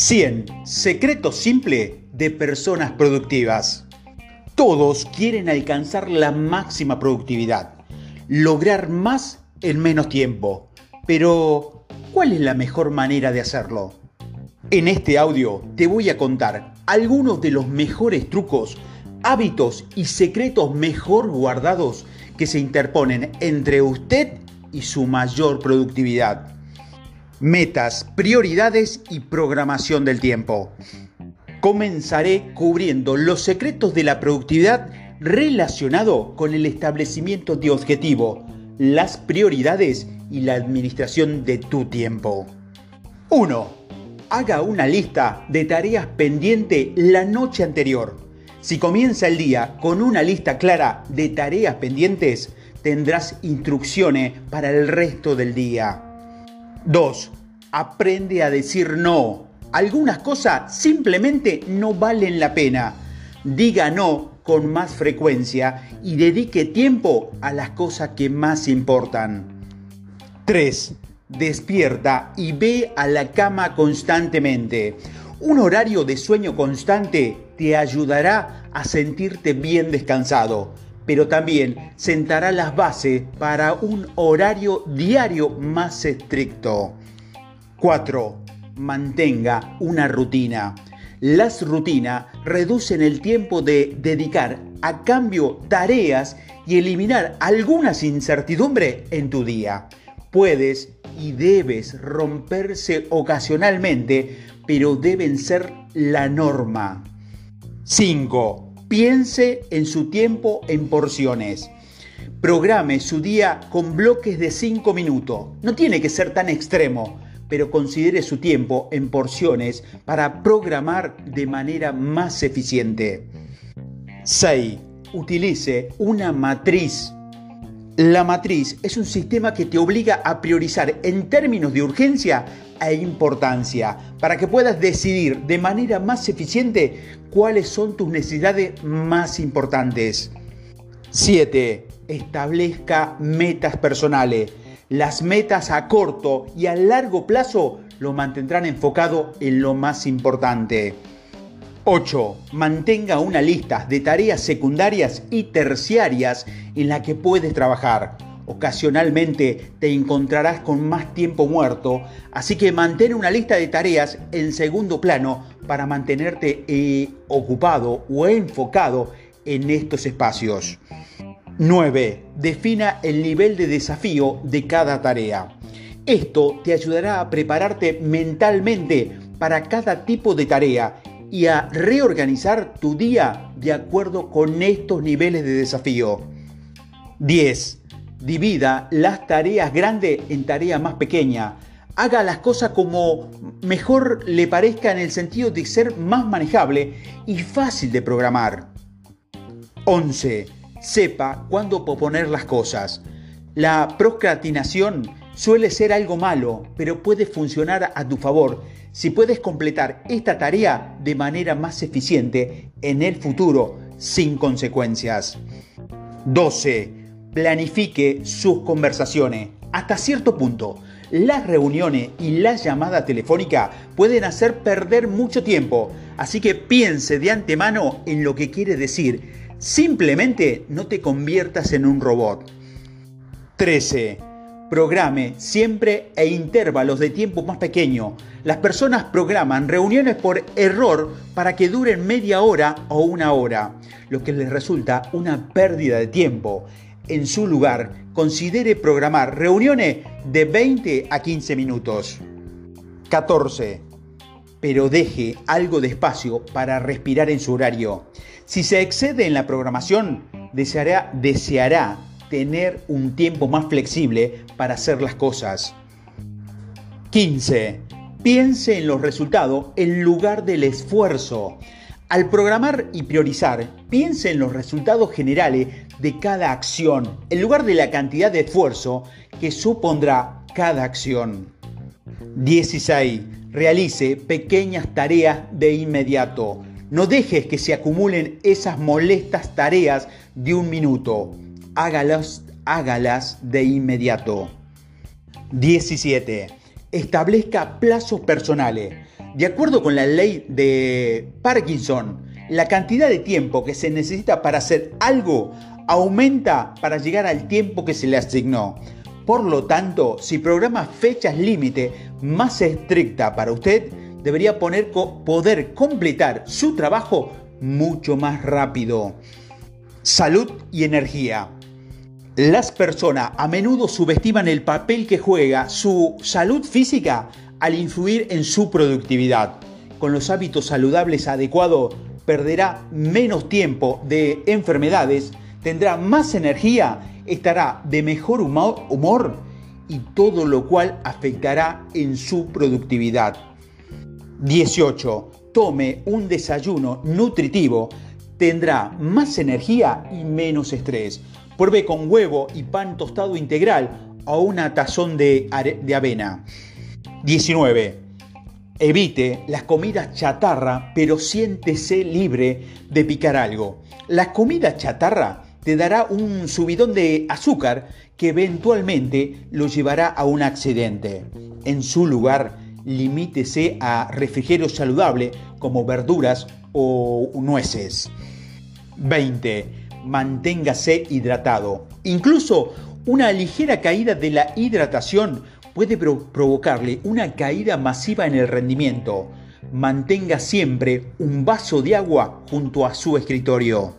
100 secretos simples de personas productivas. Todos quieren alcanzar la máxima productividad, lograr más en menos tiempo. Pero, ¿cuál es la mejor manera de hacerlo? En este audio te voy a contar algunos de los mejores trucos, hábitos y secretos mejor guardados que se interponen entre usted y su mayor productividad. Metas, prioridades y programación del tiempo. Comenzaré cubriendo los secretos de la productividad relacionado con el establecimiento de objetivo, las prioridades y la administración de tu tiempo. 1. Haga una lista de tareas pendientes la noche anterior. Si comienza el día con una lista clara de tareas pendientes, tendrás instrucciones para el resto del día. 2. Aprende a decir no. Algunas cosas simplemente no valen la pena. Diga no con más frecuencia y dedique tiempo a las cosas que más importan. 3. Despierta y ve a la cama constantemente. Un horario de sueño constante te ayudará a sentirte bien descansado pero también sentará las bases para un horario diario más estricto. 4. Mantenga una rutina. Las rutinas reducen el tiempo de dedicar a cambio tareas y eliminar algunas incertidumbres en tu día. Puedes y debes romperse ocasionalmente, pero deben ser la norma. 5 Piense en su tiempo en porciones. Programe su día con bloques de 5 minutos. No tiene que ser tan extremo, pero considere su tiempo en porciones para programar de manera más eficiente. 6. Utilice una matriz. La matriz es un sistema que te obliga a priorizar en términos de urgencia e importancia para que puedas decidir de manera más eficiente cuáles son tus necesidades más importantes. 7. Establezca metas personales. Las metas a corto y a largo plazo lo mantendrán enfocado en lo más importante. 8. Mantenga una lista de tareas secundarias y terciarias en la que puedes trabajar. Ocasionalmente te encontrarás con más tiempo muerto, así que mantén una lista de tareas en segundo plano para mantenerte eh, ocupado o enfocado en estos espacios. 9. Defina el nivel de desafío de cada tarea. Esto te ayudará a prepararte mentalmente para cada tipo de tarea y a reorganizar tu día de acuerdo con estos niveles de desafío. 10. Divida las tareas grandes en tareas más pequeñas. Haga las cosas como mejor le parezca en el sentido de ser más manejable y fácil de programar. 11. Sepa cuándo proponer las cosas. La procrastinación suele ser algo malo, pero puede funcionar a tu favor si puedes completar esta tarea de manera más eficiente en el futuro sin consecuencias. 12 planifique sus conversaciones. Hasta cierto punto, las reuniones y las llamadas telefónicas pueden hacer perder mucho tiempo, así que piense de antemano en lo que quiere decir. Simplemente no te conviertas en un robot. 13. Programe siempre e intervalos de tiempo más pequeños. Las personas programan reuniones por error para que duren media hora o una hora, lo que les resulta una pérdida de tiempo en su lugar, considere programar reuniones de 20 a 15 minutos. 14. Pero deje algo de espacio para respirar en su horario. Si se excede en la programación, deseará, deseará tener un tiempo más flexible para hacer las cosas. 15. Piense en los resultados en lugar del esfuerzo. Al programar y priorizar, piense en los resultados generales de cada acción, en lugar de la cantidad de esfuerzo que supondrá cada acción. 16. Realice pequeñas tareas de inmediato. No dejes que se acumulen esas molestas tareas de un minuto. Hágalas, hágalas de inmediato. 17. Establezca plazos personales. De acuerdo con la ley de Parkinson, la cantidad de tiempo que se necesita para hacer algo aumenta para llegar al tiempo que se le asignó. Por lo tanto, si programa fechas límite más estricta para usted, debería poder completar su trabajo mucho más rápido. Salud y energía. Las personas a menudo subestiman el papel que juega su salud física al influir en su productividad. Con los hábitos saludables adecuados, perderá menos tiempo de enfermedades, tendrá más energía, estará de mejor humor y todo lo cual afectará en su productividad. 18. Tome un desayuno nutritivo, tendrá más energía y menos estrés. Pruebe con huevo y pan tostado integral o una tazón de, de avena. 19. Evite las comidas chatarra, pero siéntese libre de picar algo. La comida chatarra te dará un subidón de azúcar que eventualmente lo llevará a un accidente. En su lugar, limítese a refrigerio saludable como verduras o nueces. 20. Manténgase hidratado. Incluso una ligera caída de la hidratación puede provocarle una caída masiva en el rendimiento. Mantenga siempre un vaso de agua junto a su escritorio.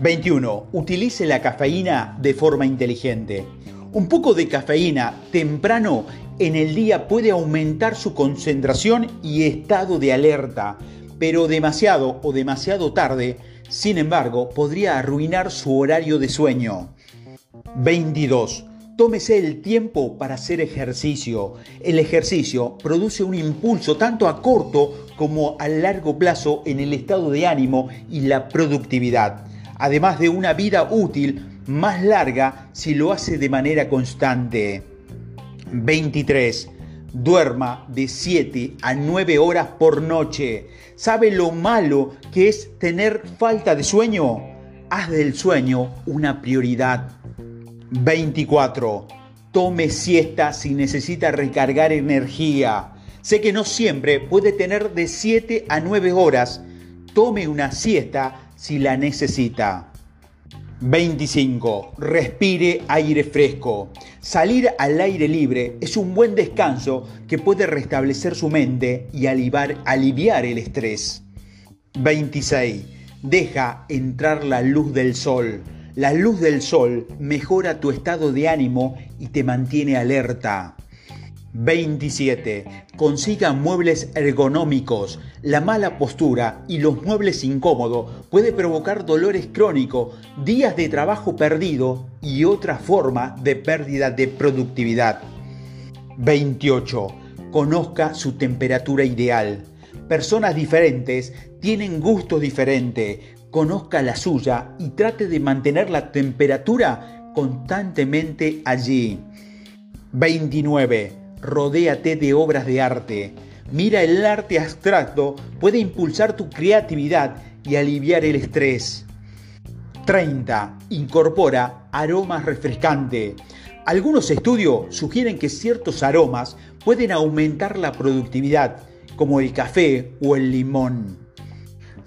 21. Utilice la cafeína de forma inteligente. Un poco de cafeína temprano en el día puede aumentar su concentración y estado de alerta, pero demasiado o demasiado tarde, sin embargo, podría arruinar su horario de sueño. 22. Tómese el tiempo para hacer ejercicio. El ejercicio produce un impulso tanto a corto como a largo plazo en el estado de ánimo y la productividad, además de una vida útil más larga si lo hace de manera constante. 23. Duerma de 7 a 9 horas por noche. ¿Sabe lo malo que es tener falta de sueño? Haz del sueño una prioridad. 24. Tome siesta si necesita recargar energía. Sé que no siempre puede tener de 7 a 9 horas. Tome una siesta si la necesita. 25. Respire aire fresco. Salir al aire libre es un buen descanso que puede restablecer su mente y aliviar, el estrés. 26. Deja entrar la luz del sol. La luz del sol mejora tu estado de ánimo y te mantiene alerta. 27. Consiga muebles ergonómicos. La mala postura y los muebles incómodos puede provocar dolores crónicos, días de trabajo perdido y otra forma de pérdida de productividad. 28. Conozca su temperatura ideal. Personas diferentes tienen gustos diferentes conozca la suya y trate de mantener la temperatura constantemente allí. 29. Rodéate de obras de arte. Mira el arte abstracto, puede impulsar tu creatividad y aliviar el estrés. 30. Incorpora aromas refrescantes. Algunos estudios sugieren que ciertos aromas pueden aumentar la productividad, como el café o el limón.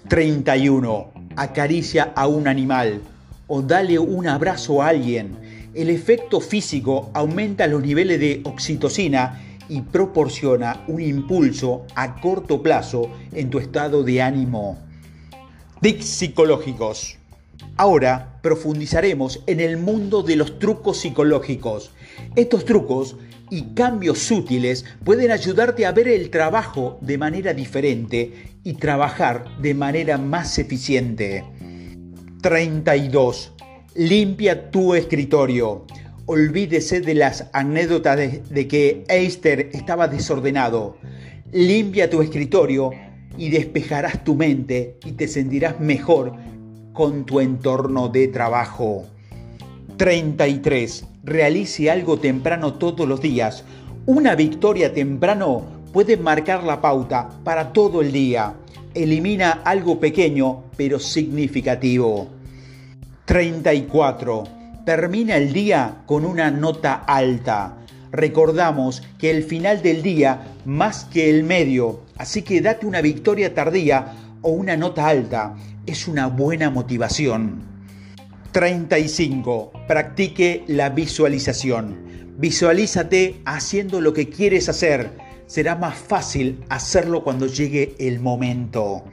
31 acaricia a un animal o dale un abrazo a alguien. El efecto físico aumenta los niveles de oxitocina y proporciona un impulso a corto plazo en tu estado de ánimo. Tics psicológicos. Ahora profundizaremos en el mundo de los trucos psicológicos. Estos trucos y cambios sutiles pueden ayudarte a ver el trabajo de manera diferente y trabajar de manera más eficiente. 32. Limpia tu escritorio. Olvídese de las anécdotas de, que Eister estaba desordenado. Limpia tu escritorio y despejarás tu mente y te sentirás mejor con tu entorno de trabajo. 33. Realice algo temprano todos los días. Una victoria temprano puede marcar la pauta para todo el día. Elimina algo pequeño pero significativo. 34. Termina el día con una nota alta. Recordamos que el final del día más que el medio, así que date una victoria tardía o una nota alta. Es una buena motivación. 35. Practique la visualización. Visualízate haciendo lo que quieres hacer. Será más fácil hacerlo cuando llegue el momento.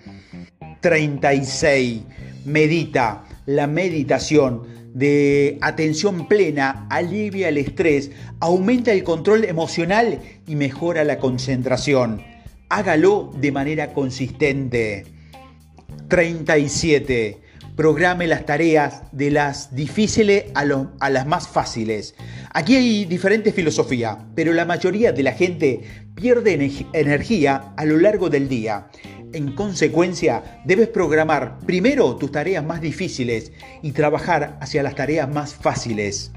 36. Medita. La meditación de atención plena alivia el estrés, aumenta el control emocional y mejora la concentración. Hágalo de manera consistente. 37. Programe las tareas de las difíciles a, las más fáciles. Aquí hay diferentes filosofías, pero la mayoría de la gente pierde energía a lo largo del día. En consecuencia, debes programar primero tus tareas más difíciles y trabajar hacia las tareas más fáciles.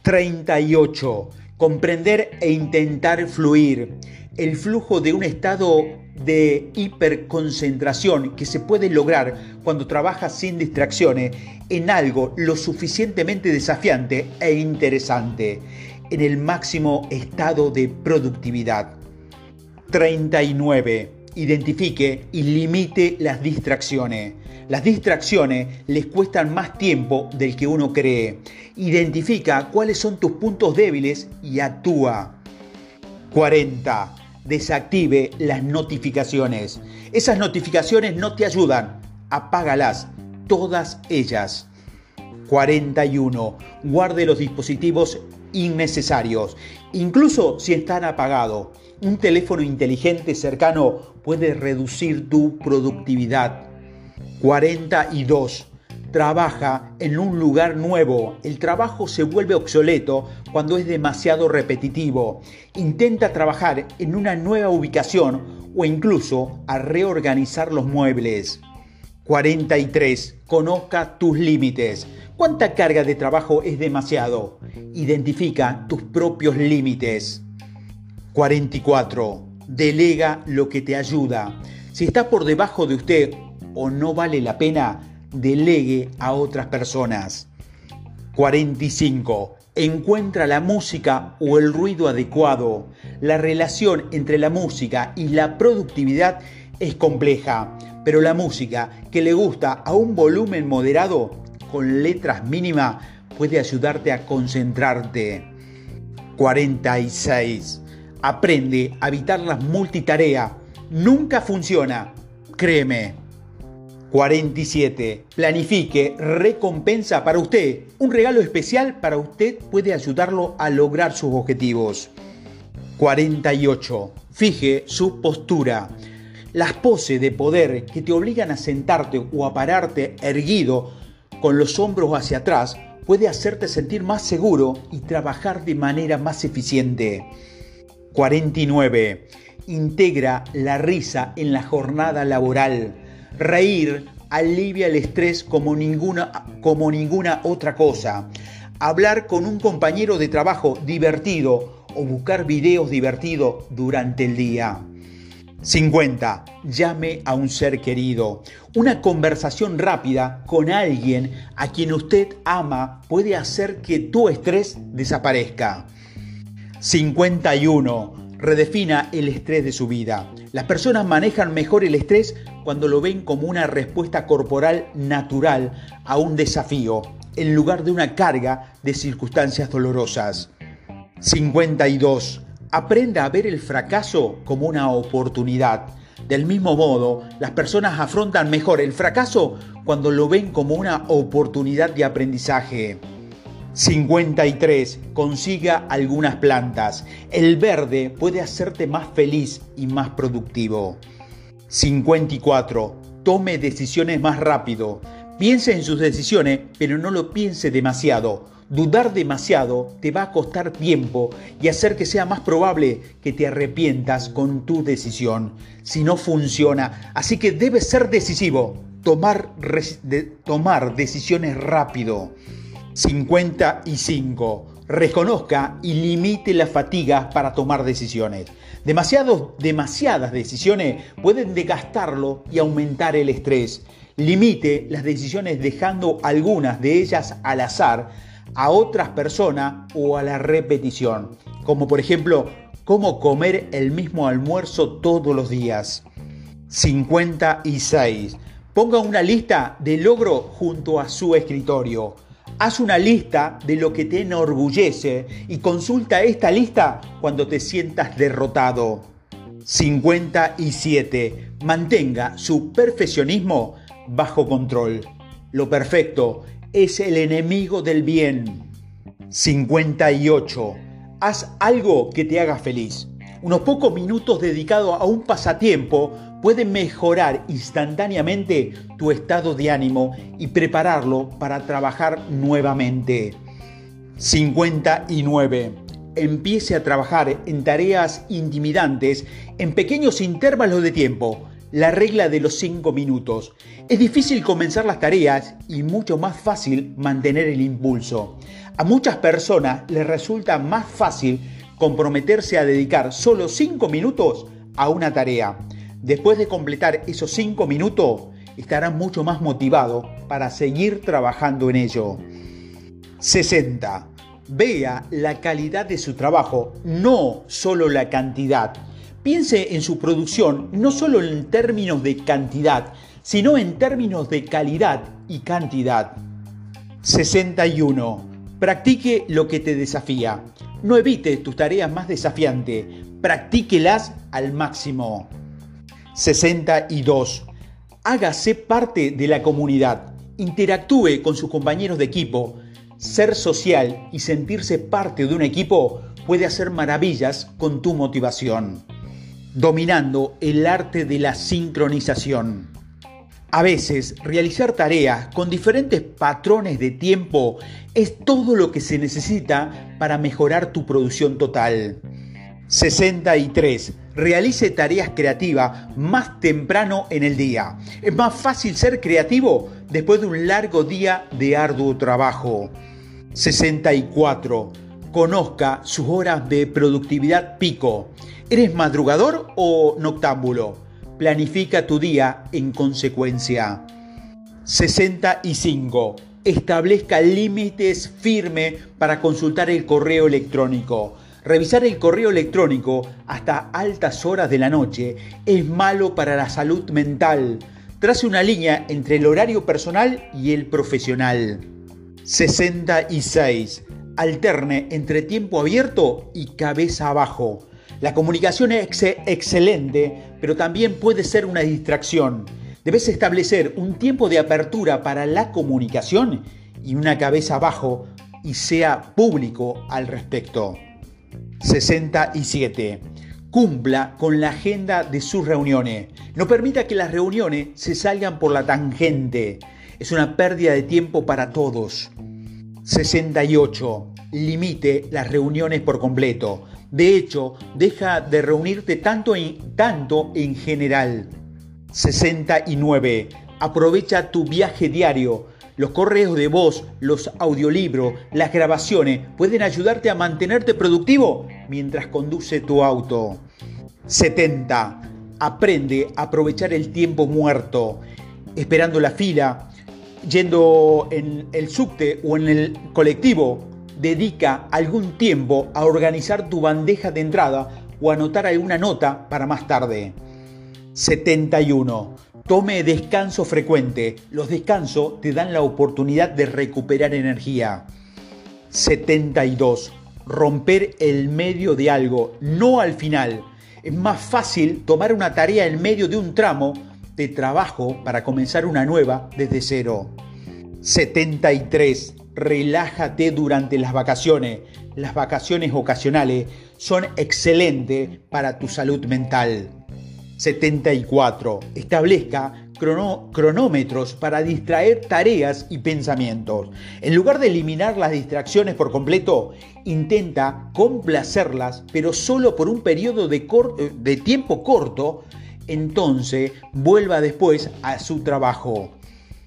38. Comprender e intentar fluir. El flujo de un estado de hiperconcentración que se puede lograr cuando trabajas sin distracciones en algo lo suficientemente desafiante e interesante, en el máximo estado de productividad. 39 identifique y limite las distracciones. Las distracciones les cuestan más tiempo del que uno cree. Identifica cuáles son tus puntos débiles y actúa. 40. Desactive las notificaciones. Esas notificaciones no te ayudan. Apágalas, todas ellas. 41. Guarde los dispositivos innecesarios, incluso si están apagados. Un teléfono inteligente cercano puede reducir tu productividad. 42. Trabaja en un lugar nuevo. El trabajo se vuelve obsoleto cuando es demasiado repetitivo. Intenta trabajar en una nueva ubicación o incluso a reorganizar los muebles. 43. Conozca tus límites. ¿Cuánta carga de trabajo es demasiado? Identifica tus propios límites. 44. Delega lo que te ayuda. Si está por debajo de usted o no vale la pena, delegue a otras personas. 45. Encuentra la música o el ruido adecuado. La relación entre la música y la productividad es compleja, pero la música que le gusta a un volumen moderado con letras mínimas puede ayudarte a concentrarte. 46. Aprende a evitar las multitarea. Nunca funciona. Créeme. 47. Planifique recompensa para usted. Un regalo especial para usted puede ayudarlo a lograr sus objetivos. 48. Fije su postura. Las poses de poder que te obligan a sentarte o a pararte erguido con los hombros hacia atrás puede hacerte sentir más seguro y trabajar de manera más eficiente. 49. Integra la risa en la jornada laboral. Reír alivia el estrés como ninguna, como ninguna otra cosa. Hablar con un compañero de trabajo divertido o buscar videos divertidos durante el día. 50. Llame a un ser querido. Una conversación rápida con alguien a quien usted ama puede hacer que tu estrés desaparezca. 51. Redefina el estrés de su vida. Las personas manejan mejor el estrés cuando lo ven como una respuesta corporal natural a un desafío, en lugar de una carga de circunstancias dolorosas. 52. Aprenda a ver el fracaso como una oportunidad. Del mismo modo, las personas afrontan mejor el fracaso cuando lo ven como una oportunidad de aprendizaje. 53. Consiga algunas plantas. El verde puede hacerte más feliz y más productivo. 54. Tome decisiones más rápido. Piense en sus decisiones, pero no lo piense demasiado. Dudar demasiado te va a costar tiempo y hacer que sea más probable que te arrepientas con tu decisión si no funciona. Así que debes ser decisivo, tomar, tomar decisiones rápido. 55. Reconozca y limite la fatiga para tomar decisiones. demasiadas decisiones pueden desgastarlo y aumentar el estrés. Limite las decisiones dejando algunas de ellas al azar, a otras personas o a la repetición. como por ejemplo cómo comer el mismo almuerzo todos los días. 56. Ponga una lista de logro junto a su escritorio. Haz una lista de lo que te enorgullece y consulta esta lista cuando te sientas derrotado. 57. Mantenga su perfeccionismo bajo control. Lo perfecto es el enemigo del bien. 58. Haz algo que te haga feliz. Unos pocos minutos dedicados a un pasatiempo pueden mejorar instantáneamente tu estado de ánimo y prepararlo para trabajar nuevamente. 59. Empiece a trabajar en tareas intimidantes en pequeños intervalos de tiempo. La regla de los 5 minutos. Es difícil comenzar las tareas y mucho más fácil mantener el impulso. A muchas personas les resulta más fácil comprometerse a dedicar solo 5 minutos a una tarea. Después de completar esos 5 minutos, estarán mucho más motivados para seguir trabajando en ello. 60. Vea la calidad de su trabajo, no solo la cantidad. Piense en su producción no solo en términos de cantidad, sino en términos de calidad y cantidad. 61. Practique lo que te desafía. No evite tus tareas más desafiantes, practíquelas al máximo. 62. Hágase parte de la comunidad. Interactúe con sus compañeros de equipo. Ser social y sentirse parte de un equipo puede hacer maravillas con tu motivación dominando el arte de la sincronización. A veces, realizar tareas con diferentes patrones de tiempo es todo lo que se necesita para mejorar tu producción total. 63. Realice tareas creativas más temprano en el día. Es más fácil ser creativo después de un largo día de arduo trabajo. 64. Conozca sus horas de productividad pico. ¿Eres madrugador o noctámbulo? Planifica tu día en consecuencia. 65. Establezca límites firmes para consultar el correo electrónico. Revisar el correo electrónico hasta altas horas de la noche es malo para la salud mental. Trace una línea entre el horario personal y el profesional. 66. Alterne entre tiempo abierto y cabeza abajo. La comunicación es excelente, pero también puede ser una distracción. Debes establecer un tiempo de apertura para la comunicación y una cabeza abajo y sea público al respecto. 67. Cumpla con la agenda de sus reuniones. No permita que las reuniones se salgan por la tangente. Es una pérdida de tiempo para todos. 68. Limite las reuniones por completo. De hecho, deja de reunirte tanto en, tanto en general. 69. Aprovecha tu viaje diario. Los correos de voz, los audiolibros, las grabaciones pueden ayudarte a mantenerte productivo mientras conduce tu auto. 70. Aprende a aprovechar el tiempo muerto, esperando la fila, yendo en el subte o en el colectivo dedica algún tiempo a organizar tu bandeja de entrada o anotar alguna nota para más tarde. 71. Tome descanso frecuente. Los descansos te dan la oportunidad de recuperar energía. 72. Romper el medio de algo, no al final. Es más fácil tomar una tarea en medio de un tramo de trabajo para comenzar una nueva desde cero. 73 relájate durante las vacaciones. Las vacaciones ocasionales son excelentes para tu salud mental. 74. Establezca cronómetros para distraer tareas y pensamientos. En lugar de eliminar las distracciones por completo, intenta complacerlas, pero solo por un periodo de, de tiempo corto, entonces vuelva después a su trabajo.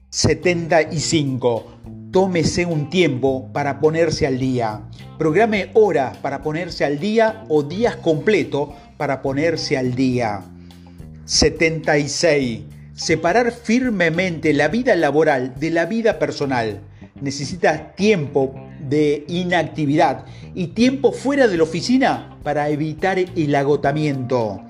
75 Tómese un tiempo para ponerse al día. Programe horas para ponerse al día o días completos para ponerse al día. 76. Separar firmemente la vida laboral de la vida personal. Necesitas tiempo de inactividad y tiempo fuera de la oficina para evitar el agotamiento.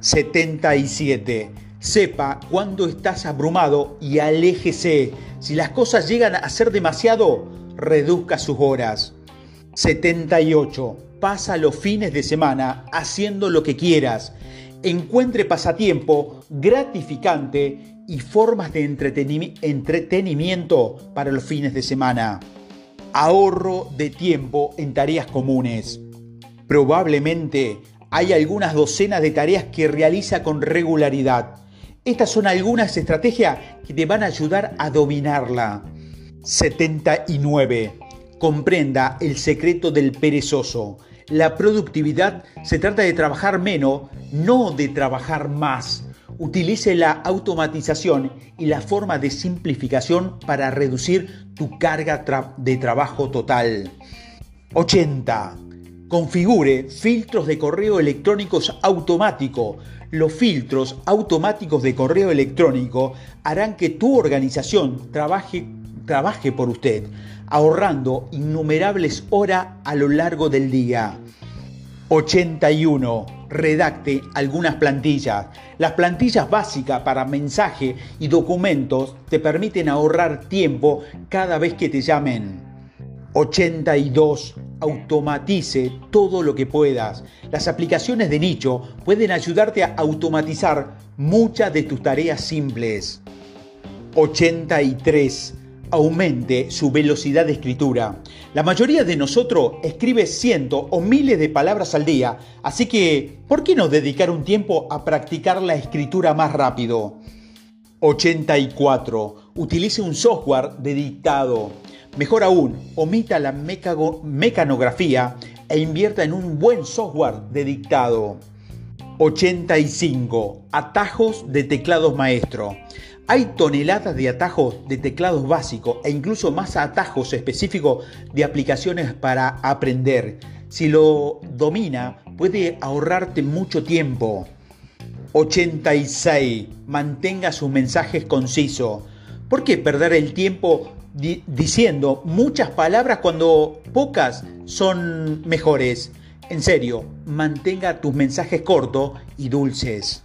77. Sepa cuándo estás abrumado y aléjese. Si las cosas llegan a ser demasiado, reduzca sus horas. 78. Pasa los fines de semana haciendo lo que quieras. Encuentre pasatiempo gratificante y formas de entretenimiento para los fines de semana. Ahorro de tiempo en tareas comunes. Probablemente hay algunas docenas de tareas que realiza con regularidad. Estas son algunas estrategias que te van a ayudar a dominarla. 79. Comprenda el secreto del perezoso. La productividad se trata de trabajar menos, no de trabajar más. Utilice la automatización y la forma de simplificación para reducir tu carga de trabajo total. 80. Configure filtros de correo electrónicos automático. Los filtros automáticos de correo electrónico harán que tu organización trabaje, trabaje por usted, ahorrando innumerables horas a lo largo del día. 81. Redacte algunas plantillas. Las plantillas básicas para mensaje y documentos te permiten ahorrar tiempo cada vez que te llamen. 82. Automatice todo lo que puedas. Las aplicaciones de nicho pueden ayudarte a automatizar muchas de tus tareas simples. 83 aumente su velocidad de escritura. La mayoría de nosotros escribe cientos o miles de palabras al día, así que ¿por qué no dedicar un tiempo a practicar la escritura más rápido? 84. Utilice un software de dictado. Mejor aún, omita la mecanografía e invierta en un buen software de dictado. 85. Atajos de teclados maestro. Hay toneladas de atajos de teclados básicos e incluso más atajos específicos de aplicaciones para aprender. Si lo domina, puede ahorrarte mucho tiempo. 86. Mantenga sus mensajes concisos. ¿Por qué perder el tiempo diciendo muchas palabras cuando pocas son mejores? En serio, mantenga tus mensajes cortos y dulces.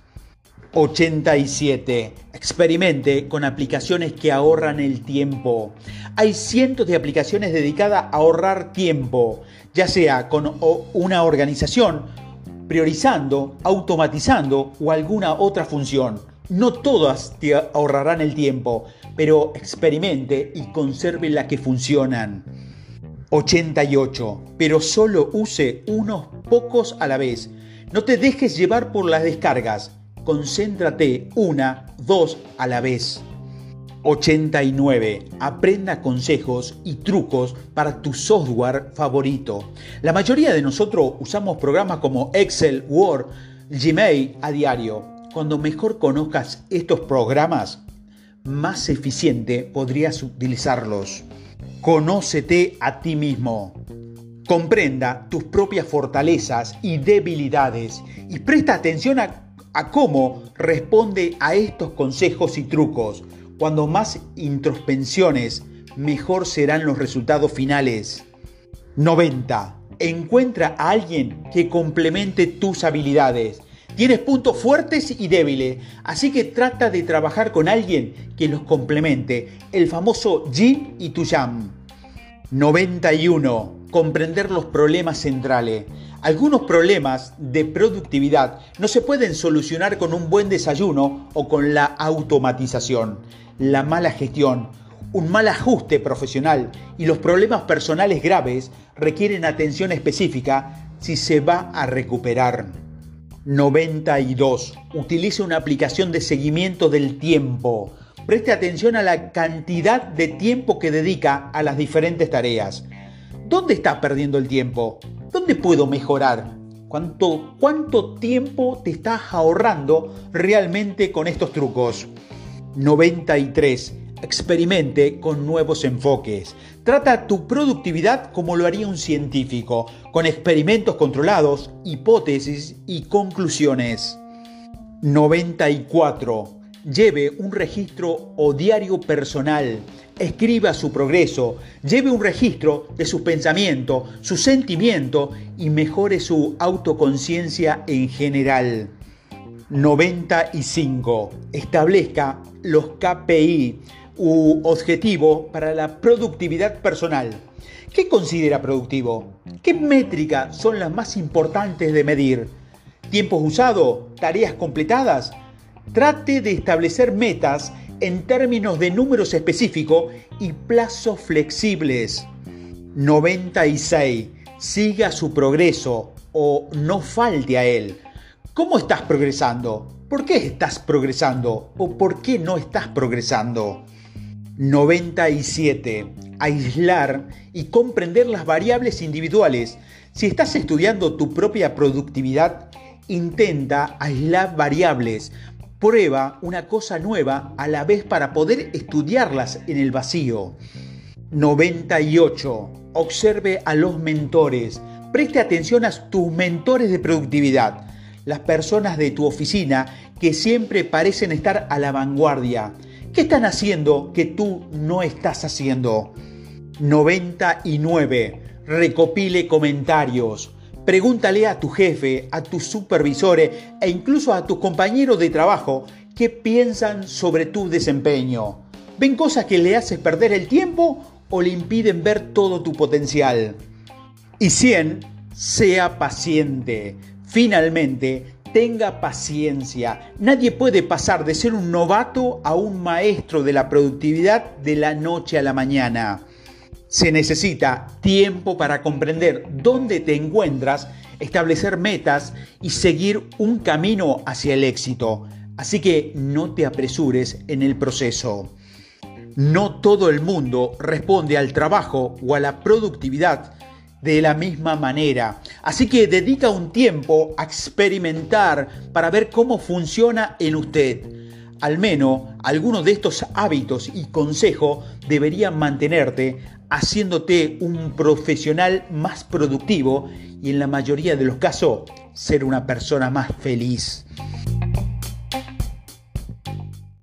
87. Experimente con aplicaciones que ahorran el tiempo. Hay cientos de aplicaciones dedicadas a ahorrar tiempo, ya sea con una organización, priorizando, automatizando o alguna otra función. No todas te ahorrarán el tiempo, pero experimente y conserve las que funcionan. 88. Pero solo use unos pocos a la vez. No te dejes llevar por las descargas concéntrate una, dos a la vez. 89. Aprenda consejos y trucos para tu software favorito. La mayoría de nosotros usamos programas como Excel, Word, Gmail a diario. Cuando mejor conozcas estos programas, más eficiente podrías utilizarlos. Conócete a ti mismo. Comprenda tus propias fortalezas y debilidades y presta atención a cómo responde a estos consejos y trucos. Cuando más introspecciones, mejor serán los resultados finales. 90. Encuentra a alguien que complemente tus habilidades. Tienes puntos fuertes y débiles, así que trata de trabajar con alguien que los complemente, el famoso yin y tu yang. 91. Comprender los problemas centrales. Algunos problemas de productividad no se pueden solucionar con un buen desayuno o con la automatización. La mala gestión, un mal ajuste profesional y los problemas personales graves requieren atención específica si se va a recuperar. 92. Utilice una aplicación de seguimiento del tiempo. Preste atención a la cantidad de tiempo que dedica a las diferentes tareas. ¿Dónde está perdiendo el tiempo? ¿Dónde puedo mejorar? ¿Cuánto, ¿Cuánto tiempo te estás ahorrando realmente con estos trucos? 93. Experimente con nuevos enfoques. Trata tu productividad como lo haría un científico, con experimentos controlados, hipótesis y conclusiones. 94. lleve un registro o diario personal, escriba su progreso, lleve un registro de su pensamiento, su sentimiento y mejore su autoconciencia en general. 95. Establezca los KPI u objetivo para la productividad personal. ¿Qué considera productivo? ¿Qué métricas son las más importantes de medir? ¿Tiempos usados? ¿Tareas completadas? Trate de establecer metas en términos de números específicos y plazos flexibles. 96. Siga su progreso o no falte a él. ¿Cómo estás progresando? ¿Por qué estás progresando? ¿O por qué no estás progresando? 97. Aislar y comprender las variables individuales. Si estás estudiando tu propia productividad, intenta aislar variables. Prueba una cosa nueva a la vez para poder estudiarlas en el vacío. 98. Observe a los mentores. Preste atención a tus mentores de productividad. Las personas de tu oficina que siempre parecen estar a la vanguardia. ¿Qué están haciendo que tú no estás haciendo? 99. Recopile comentarios. Pregúntale a tu jefe, a tus supervisores e incluso a tus compañeros de trabajo qué piensan sobre tu desempeño. ¿Ven cosas que le haces perder el tiempo o le impiden ver todo tu potencial? Y 100. Sea paciente. Finalmente, tenga paciencia. Nadie puede pasar de ser un novato a un maestro de la productividad de la noche a la mañana. Se necesita tiempo para comprender dónde te encuentras, establecer metas y seguir un camino hacia el éxito. Así que no te apresures en el proceso. No todo el mundo responde al trabajo o a la productividad de la misma manera. Así que dedica un tiempo a experimentar para ver cómo funciona en usted. Al menos algunos de estos hábitos y consejos deberían mantenerte haciéndote un profesional más productivo y en la mayoría de los casos ser una persona más feliz.